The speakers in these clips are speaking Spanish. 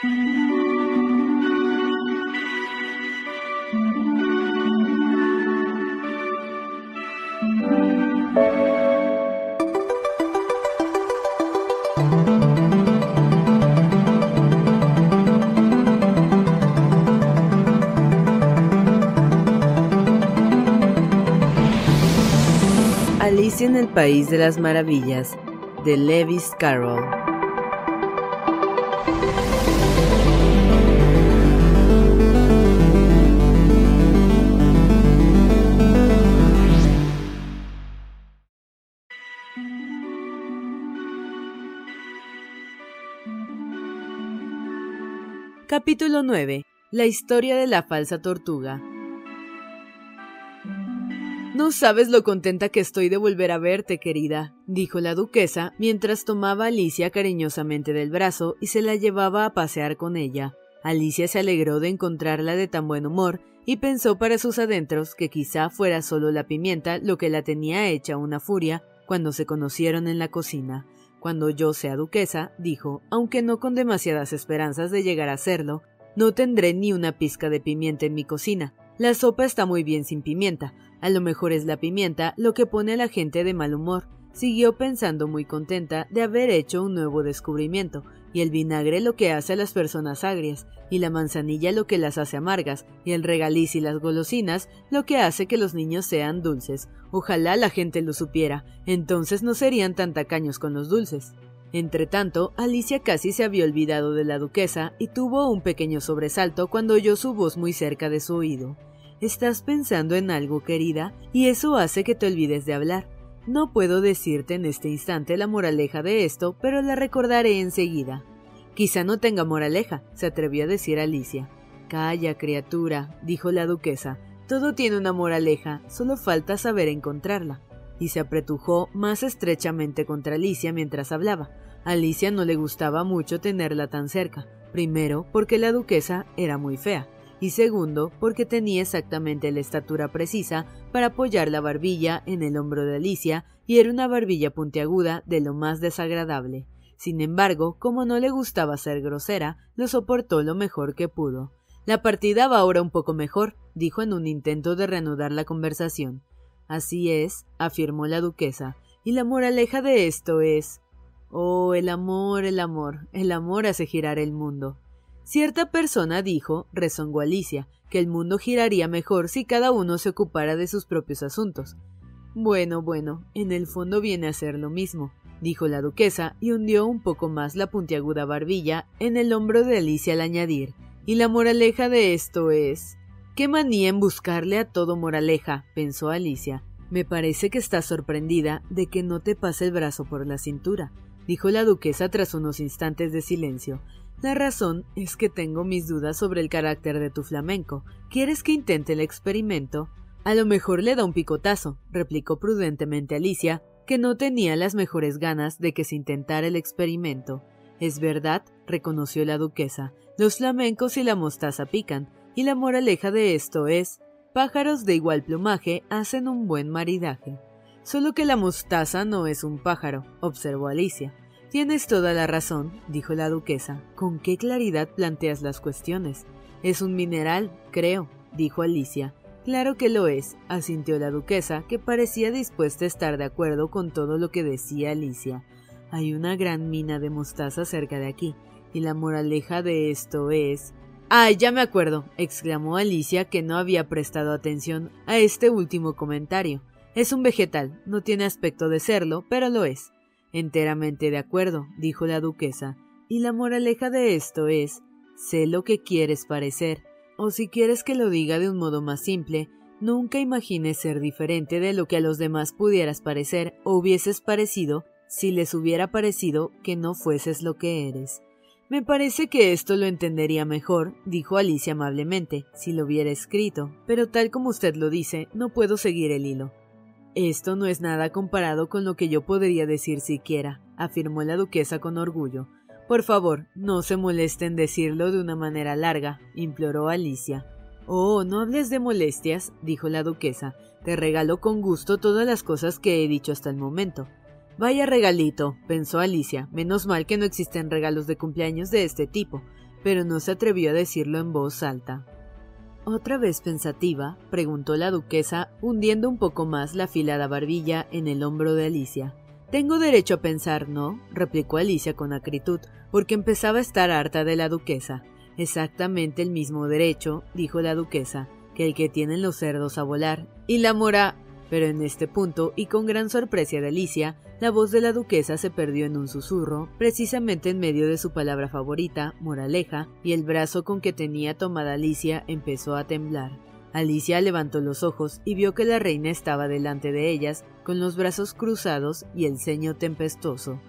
Alicia en el País de las Maravillas, de Lewis Carroll. Capítulo 9. La historia de la falsa tortuga. No sabes lo contenta que estoy de volver a verte, querida, dijo la duquesa mientras tomaba a Alicia cariñosamente del brazo y se la llevaba a pasear con ella. Alicia se alegró de encontrarla de tan buen humor y pensó para sus adentros que quizá fuera solo la pimienta lo que la tenía hecha una furia cuando se conocieron en la cocina. Cuando yo sea duquesa, dijo, aunque no con demasiadas esperanzas de llegar a serlo, no tendré ni una pizca de pimienta en mi cocina. La sopa está muy bien sin pimienta, a lo mejor es la pimienta lo que pone a la gente de mal humor. Siguió pensando muy contenta de haber hecho un nuevo descubrimiento, y el vinagre lo que hace a las personas agrias, y la manzanilla lo que las hace amargas, y el regaliz y las golosinas lo que hace que los niños sean dulces. Ojalá la gente lo supiera, entonces no serían tan tacaños con los dulces. Entretanto, Alicia casi se había olvidado de la duquesa y tuvo un pequeño sobresalto cuando oyó su voz muy cerca de su oído. Estás pensando en algo, querida, y eso hace que te olvides de hablar. No puedo decirte en este instante la moraleja de esto, pero la recordaré enseguida. Quizá no tenga moraleja, se atrevió a decir Alicia. Calla, criatura, dijo la duquesa. Todo tiene una moraleja, solo falta saber encontrarla. Y se apretujó más estrechamente contra Alicia mientras hablaba. Alicia no le gustaba mucho tenerla tan cerca, primero porque la duquesa era muy fea, y segundo porque tenía exactamente la estatura precisa para apoyar la barbilla en el hombro de Alicia y era una barbilla puntiaguda de lo más desagradable. Sin embargo, como no le gustaba ser grosera, lo soportó lo mejor que pudo. La partida va ahora un poco mejor, dijo en un intento de reanudar la conversación. Así es, afirmó la duquesa, y la moraleja de esto es Oh, el amor, el amor, el amor hace girar el mundo. Cierta persona dijo, rezongó Alicia, que el mundo giraría mejor si cada uno se ocupara de sus propios asuntos. Bueno, bueno, en el fondo viene a ser lo mismo, dijo la duquesa y hundió un poco más la puntiaguda barbilla en el hombro de Alicia al añadir. Y la moraleja de esto es. Qué manía en buscarle a todo moraleja, pensó Alicia. Me parece que estás sorprendida de que no te pase el brazo por la cintura, dijo la duquesa tras unos instantes de silencio. La razón es que tengo mis dudas sobre el carácter de tu flamenco. ¿Quieres que intente el experimento? A lo mejor le da un picotazo, replicó prudentemente Alicia, que no tenía las mejores ganas de que se intentara el experimento. Es verdad, reconoció la duquesa, los flamencos y la mostaza pican, y la moraleja de esto es pájaros de igual plumaje hacen un buen maridaje. Solo que la mostaza no es un pájaro, observó Alicia. Tienes toda la razón, dijo la duquesa. ¿Con qué claridad planteas las cuestiones? Es un mineral, creo, dijo Alicia. Claro que lo es, asintió la duquesa, que parecía dispuesta a estar de acuerdo con todo lo que decía Alicia. Hay una gran mina de mostaza cerca de aquí, Y la moraleja de esto es... ¡Ay, ya me acuerdo! exclamó Alicia que no había prestado atención a este último comentario. Es un vegetal, no tiene aspecto de serlo, pero lo es. Enteramente de acuerdo, dijo la duquesa. Y la moraleja de esto es, sé lo que quieres parecer, o si quieres que lo diga de un modo más simple, nunca imagines ser diferente de lo que a los demás pudieras parecer o hubieses parecido si les hubiera parecido que no fueses lo que eres. Me parece que esto lo entendería mejor, dijo Alicia amablemente, si lo hubiera escrito, pero tal como usted lo dice, no puedo seguir el hilo. Esto no es nada comparado con lo que yo podría decir siquiera, afirmó la duquesa con orgullo. Por favor, no se moleste en decirlo de una manera larga, imploró Alicia. Oh, no hables de molestias, dijo la duquesa. Te regalo con gusto todas las cosas que he dicho hasta el momento. Vaya regalito, pensó Alicia. Menos mal que no existen regalos de cumpleaños de este tipo, pero no se atrevió a decirlo en voz alta. Otra vez pensativa, preguntó la duquesa, hundiendo un poco más la afilada barbilla en el hombro de Alicia. Tengo derecho a pensar, ¿no? replicó Alicia con acritud, porque empezaba a estar harta de la duquesa. Exactamente el mismo derecho, dijo la duquesa, que el que tienen los cerdos a volar. Y la mora. Pero en este punto, y con gran sorpresa de Alicia, la voz de la duquesa se perdió en un susurro, precisamente en medio de su palabra favorita, moraleja, y el brazo con que tenía tomada Alicia empezó a temblar. Alicia levantó los ojos y vio que la reina estaba delante de ellas, con los brazos cruzados y el ceño tempestuoso.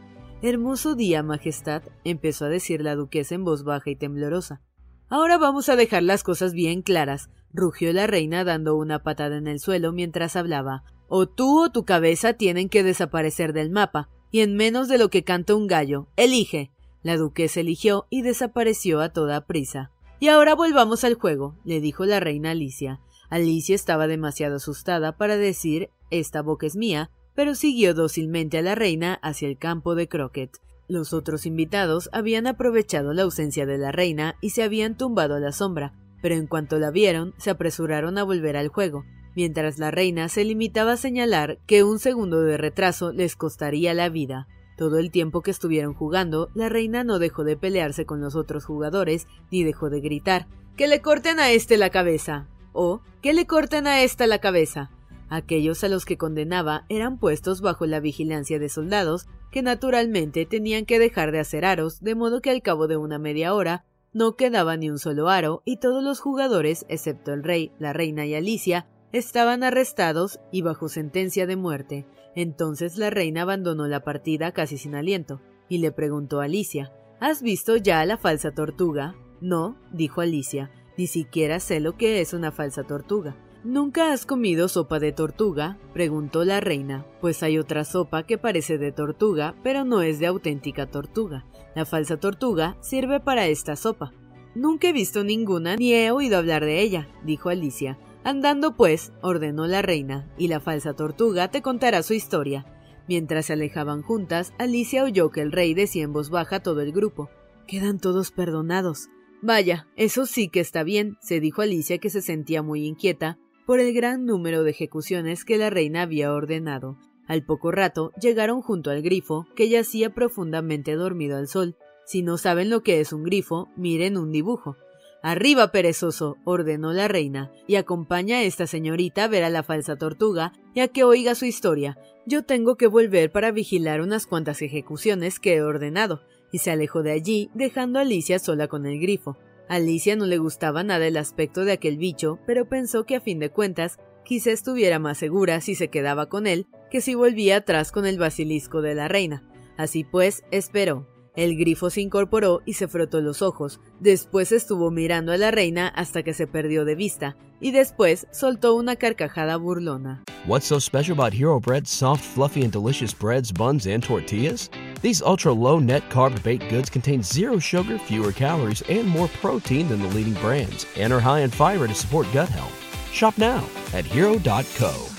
Hermoso día, Majestad, empezó a decir la duquesa en voz baja y temblorosa. Ahora vamos a dejar las cosas bien claras, rugió la reina dando una patada en el suelo mientras hablaba. O tú o tu cabeza tienen que desaparecer del mapa, y en menos de lo que canta un gallo. Elige. La duquesa eligió y desapareció a toda prisa. Y ahora volvamos al juego, le dijo la reina Alicia. Alicia estaba demasiado asustada para decir esta boca es mía, pero siguió dócilmente a la reina hacia el campo de croquet. Los otros invitados habían aprovechado la ausencia de la reina y se habían tumbado a la sombra, pero en cuanto la vieron, se apresuraron a volver al juego mientras la reina se limitaba a señalar que un segundo de retraso les costaría la vida. Todo el tiempo que estuvieron jugando, la reina no dejó de pelearse con los otros jugadores, ni dejó de gritar ¡Que le corten a este la cabeza! o ¡Que le corten a esta la cabeza! Aquellos a los que condenaba eran puestos bajo la vigilancia de soldados que naturalmente tenían que dejar de hacer aros, de modo que al cabo de una media hora no quedaba ni un solo aro y todos los jugadores, excepto el rey, la reina y Alicia, estaban arrestados y bajo sentencia de muerte. Entonces la reina abandonó la partida casi sin aliento, y le preguntó a Alicia ¿Has visto ya a la falsa tortuga? No, dijo Alicia, ni siquiera sé lo que es una falsa tortuga. ¿Nunca has comido sopa de tortuga? preguntó la reina, pues hay otra sopa que parece de tortuga, pero no es de auténtica tortuga. La falsa tortuga sirve para esta sopa. Nunca he visto ninguna ni he oído hablar de ella, dijo Alicia, Andando pues, ordenó la reina, y la falsa tortuga te contará su historia. Mientras se alejaban juntas, Alicia oyó que el rey decía en voz baja a todo el grupo. Quedan todos perdonados. Vaya, eso sí que está bien, se dijo Alicia que se sentía muy inquieta por el gran número de ejecuciones que la reina había ordenado. Al poco rato llegaron junto al grifo, que yacía profundamente dormido al sol. Si no saben lo que es un grifo, miren un dibujo. Arriba, perezoso, ordenó la reina, y acompaña a esta señorita a ver a la falsa tortuga y a que oiga su historia. Yo tengo que volver para vigilar unas cuantas ejecuciones que he ordenado, y se alejó de allí, dejando a Alicia sola con el grifo. A Alicia no le gustaba nada el aspecto de aquel bicho, pero pensó que a fin de cuentas quizá estuviera más segura si se quedaba con él que si volvía atrás con el basilisco de la reina. Así pues, esperó. El grifo se incorporó y se frotó los ojos. Después estuvo mirando a la reina hasta que se perdió de vista. Y después soltó una carcajada burlona. What's so special about Hero Bread's soft, fluffy, and delicious breads, buns, and tortillas? These ultra low net carb baked goods contain zero sugar, fewer calories, and more protein than the leading brands, and are high in fiber to support gut health. Shop now at hero.co.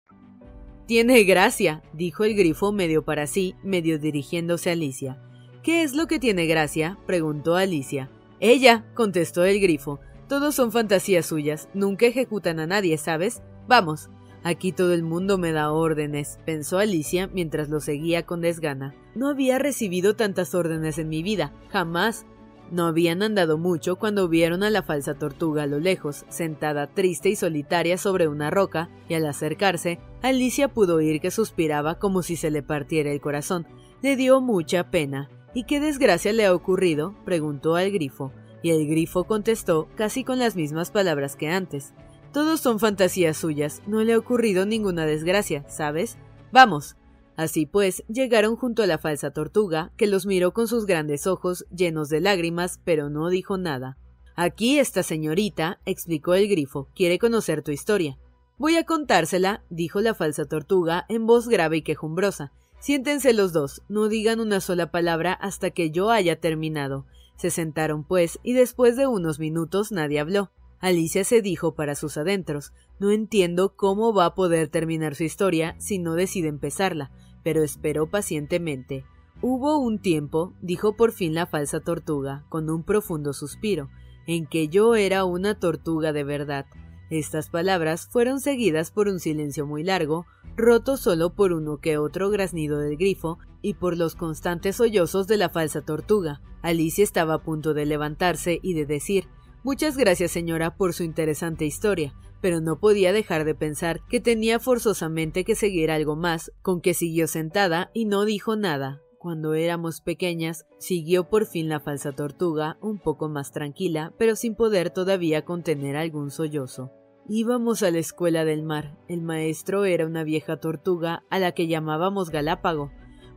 Tiene gracia, dijo el grifo medio para sí, medio dirigiéndose a Alicia. ¿Qué es lo que tiene gracia? preguntó Alicia. Ella, contestó el grifo. Todos son fantasías suyas, nunca ejecutan a nadie, ¿sabes? Vamos. Aquí todo el mundo me da órdenes, pensó Alicia mientras lo seguía con desgana. No había recibido tantas órdenes en mi vida, jamás. No habían andado mucho cuando vieron a la falsa tortuga a lo lejos, sentada triste y solitaria sobre una roca, y al acercarse, Alicia pudo oír que suspiraba como si se le partiera el corazón. Le dio mucha pena. ¿Y qué desgracia le ha ocurrido? preguntó al grifo, y el grifo contestó casi con las mismas palabras que antes. Todos son fantasías suyas, no le ha ocurrido ninguna desgracia, ¿sabes? Vamos, Así pues, llegaron junto a la falsa tortuga, que los miró con sus grandes ojos llenos de lágrimas, pero no dijo nada. Aquí esta señorita, explicó el grifo, quiere conocer tu historia. Voy a contársela, dijo la falsa tortuga en voz grave y quejumbrosa. Siéntense los dos, no digan una sola palabra hasta que yo haya terminado. Se sentaron, pues, y después de unos minutos nadie habló. Alicia se dijo para sus adentros No entiendo cómo va a poder terminar su historia si no decide empezarla pero esperó pacientemente. Hubo un tiempo, dijo por fin la falsa tortuga, con un profundo suspiro, en que yo era una tortuga de verdad. Estas palabras fueron seguidas por un silencio muy largo, roto solo por uno que otro graznido del grifo y por los constantes sollozos de la falsa tortuga. Alicia estaba a punto de levantarse y de decir Muchas gracias, señora, por su interesante historia, pero no podía dejar de pensar que tenía forzosamente que seguir algo más, con que siguió sentada y no dijo nada. Cuando éramos pequeñas, siguió por fin la falsa tortuga, un poco más tranquila, pero sin poder todavía contener algún sollozo. Íbamos a la escuela del mar. El maestro era una vieja tortuga a la que llamábamos Galápago.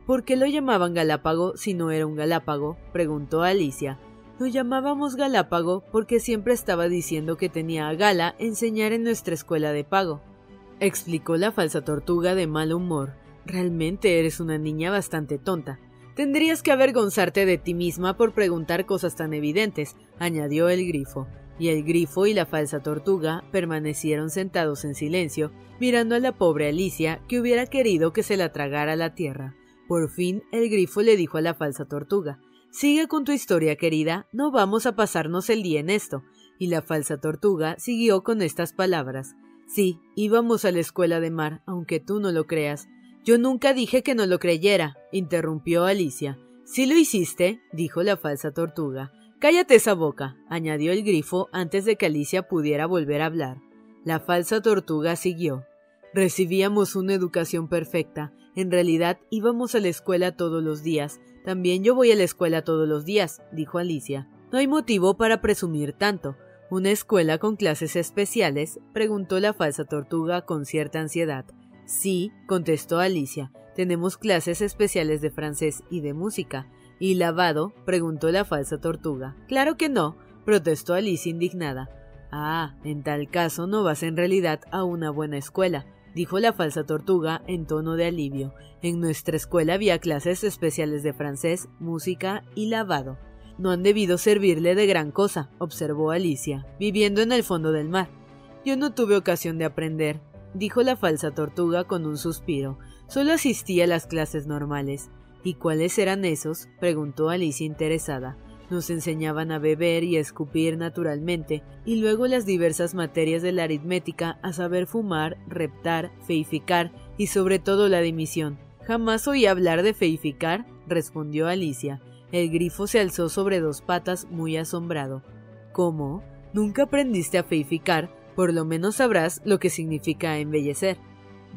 ¿Por qué lo llamaban Galápago si no era un Galápago? preguntó Alicia. Lo llamábamos Galápago porque siempre estaba diciendo que tenía a Gala enseñar en nuestra escuela de pago. Explicó la falsa tortuga de mal humor. Realmente eres una niña bastante tonta. Tendrías que avergonzarte de ti misma por preguntar cosas tan evidentes, añadió el grifo. Y el grifo y la falsa tortuga permanecieron sentados en silencio, mirando a la pobre Alicia, que hubiera querido que se la tragara la tierra. Por fin el grifo le dijo a la falsa tortuga Sigue con tu historia, querida, no vamos a pasarnos el día en esto. Y la falsa tortuga siguió con estas palabras. Sí, íbamos a la escuela de mar, aunque tú no lo creas. Yo nunca dije que no lo creyera, interrumpió Alicia. Sí lo hiciste, dijo la falsa tortuga. Cállate esa boca, añadió el grifo antes de que Alicia pudiera volver a hablar. La falsa tortuga siguió. Recibíamos una educación perfecta. En realidad íbamos a la escuela todos los días, también yo voy a la escuela todos los días, dijo Alicia. No hay motivo para presumir tanto. ¿Una escuela con clases especiales? preguntó la falsa tortuga con cierta ansiedad. Sí, contestó Alicia. Tenemos clases especiales de francés y de música. ¿Y lavado? preguntó la falsa tortuga. Claro que no, protestó Alicia indignada. Ah, en tal caso no vas en realidad a una buena escuela dijo la falsa tortuga en tono de alivio. En nuestra escuela había clases especiales de francés, música y lavado. No han debido servirle de gran cosa, observó Alicia, viviendo en el fondo del mar. Yo no tuve ocasión de aprender, dijo la falsa tortuga con un suspiro. Solo asistí a las clases normales. ¿Y cuáles eran esos? preguntó Alicia interesada. Nos enseñaban a beber y a escupir naturalmente, y luego las diversas materias de la aritmética a saber fumar, reptar, feificar y sobre todo la dimisión. Jamás oí hablar de feificar, respondió Alicia. El grifo se alzó sobre dos patas muy asombrado. ¿Cómo? ¿Nunca aprendiste a feificar? Por lo menos sabrás lo que significa embellecer.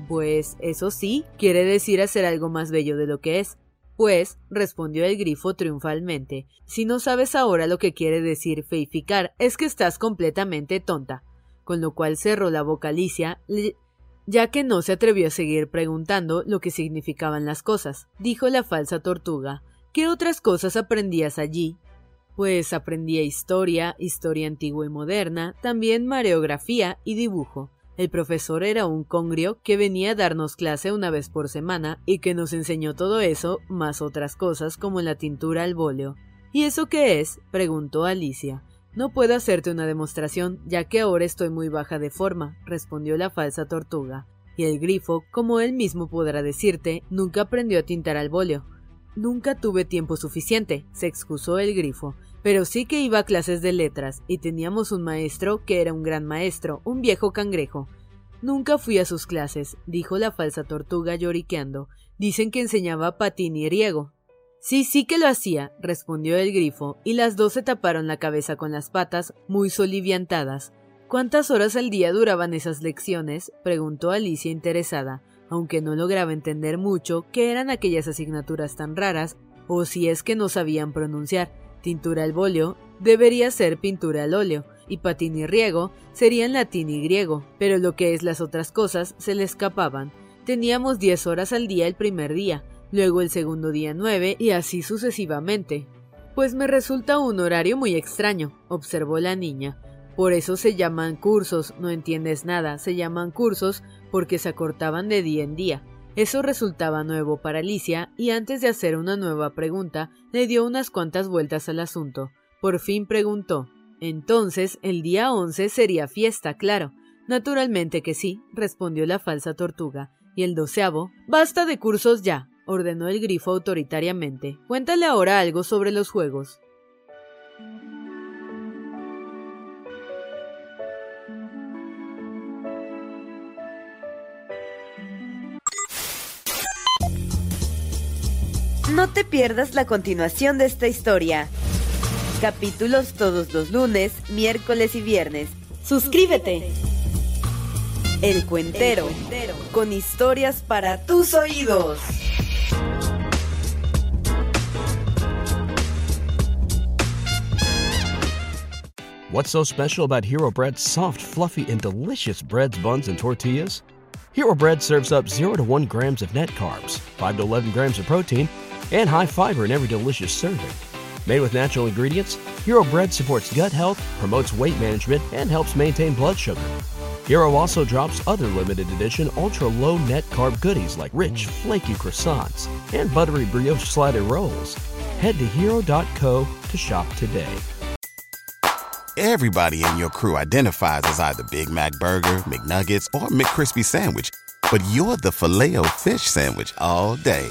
Pues eso sí, quiere decir hacer algo más bello de lo que es. Pues, respondió el grifo triunfalmente, si no sabes ahora lo que quiere decir feificar, es que estás completamente tonta. Con lo cual cerró la boca Alicia, ya que no se atrevió a seguir preguntando lo que significaban las cosas. Dijo la falsa tortuga. ¿Qué otras cosas aprendías allí? Pues aprendía historia, historia antigua y moderna, también mareografía y dibujo. El profesor era un congrio que venía a darnos clase una vez por semana y que nos enseñó todo eso, más otras cosas como la tintura al bóleo. ¿Y eso qué es? preguntó Alicia. No puedo hacerte una demostración, ya que ahora estoy muy baja de forma, respondió la falsa tortuga. Y el grifo, como él mismo podrá decirte, nunca aprendió a tintar al bóleo. Nunca tuve tiempo suficiente, se excusó el grifo, pero sí que iba a clases de letras, y teníamos un maestro que era un gran maestro, un viejo cangrejo. Nunca fui a sus clases, dijo la falsa tortuga lloriqueando. Dicen que enseñaba patín y riego. Sí, sí que lo hacía, respondió el grifo, y las dos se taparon la cabeza con las patas, muy soliviantadas. ¿Cuántas horas al día duraban esas lecciones? preguntó Alicia interesada, aunque no lograba entender mucho qué eran aquellas asignaturas tan raras, o si es que no sabían pronunciar. Tintura al bóleo debería ser pintura al óleo, y patín y riego serían latín y griego, pero lo que es las otras cosas se le escapaban. Teníamos diez horas al día el primer día, luego el segundo día nueve y así sucesivamente. Pues me resulta un horario muy extraño, observó la niña. Por eso se llaman cursos, no entiendes nada, se llaman cursos porque se acortaban de día en día. Eso resultaba nuevo para Alicia y antes de hacer una nueva pregunta le dio unas cuantas vueltas al asunto. Por fin preguntó Entonces el día once sería fiesta, claro. Naturalmente que sí, respondió la falsa tortuga. Y el doceavo Basta de cursos ya, ordenó el grifo autoritariamente. Cuéntale ahora algo sobre los juegos. No te pierdas la continuación de esta historia. Capítulos todos los lunes, miércoles y viernes. Suscríbete. El Cuentero, con historias para tus oídos. What's so special about Hero Bread's soft, fluffy, and delicious breads, buns, and tortillas? Hero Bread serves up 0 to 1 grams of net carbs, 5 to 11 grams of protein, and high fiber in every delicious serving. Made with natural ingredients, Hero Bread supports gut health, promotes weight management, and helps maintain blood sugar. Hero also drops other limited edition ultra low net carb goodies like rich, flaky croissants and buttery brioche slider rolls. Head to hero.co to shop today. Everybody in your crew identifies as either Big Mac Burger, McNuggets, or McCrispy Sandwich, but you're the filet fish Sandwich all day.